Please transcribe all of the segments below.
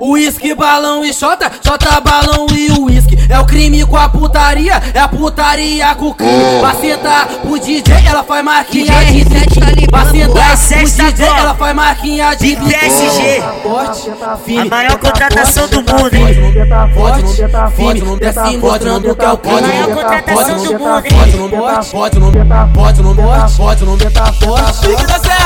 Uísque, balão e xota, xota, balão e uísque. É o crime com a putaria, é a putaria com o crime. Pra sentar pro DJ, ela faz marquinha de. Pra sentar pro DJ, ela faz marquinha de drip. PSG. Forte, A maior contratação do mundo, forte, hein? forte, firme, desce mostrando que é o crime. A maior contratação do mundo, hein? Pode no bote, pode no pode no bote, pode no beta forte. Pique da serra.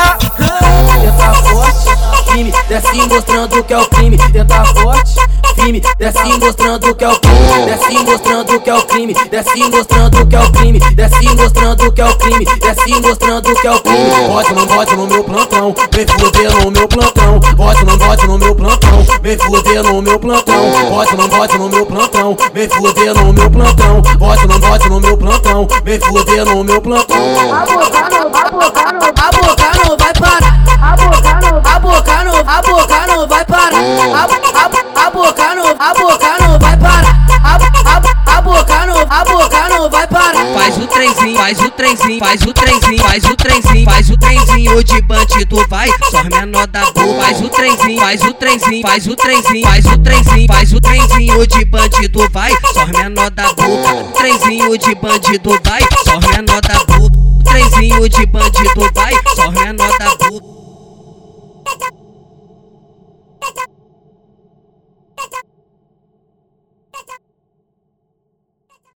Tenta forte, firme, desce mostrando que é o crime. Tenta forte, firme, desce mostrando que é o crime. Desce mostrando que é o crime. Desce mostrando que é o crime. Desce mostrando que é o crime. Desce mostrando que é o crime. Pode não pode no meu plantão, vem fuder no meu plantão. Pode não pode no meu plantão, vem fuder no meu plantão. Pode não pode no meu plantão, vem fuder no meu plantão. Pode não pode no meu plantão, vem fuder no meu plantão. A, a, a boca não, boca vai parar. A, a, boca não, boca vai parar. Faz o trenzinho, faz o trenzinho, faz o trenzinho, faz o trenzinho, faz o trenzinho de bandido vai, só menor da boca. Faz o trenzinho, faz o trenzinho, faz o trenzinho, faz o trenzinho, faz o trenzinho de bandido vai, só menor da boca. Trenzinho de bandido vai, só menor da boca. Trenzinho de bandido vai, só menor da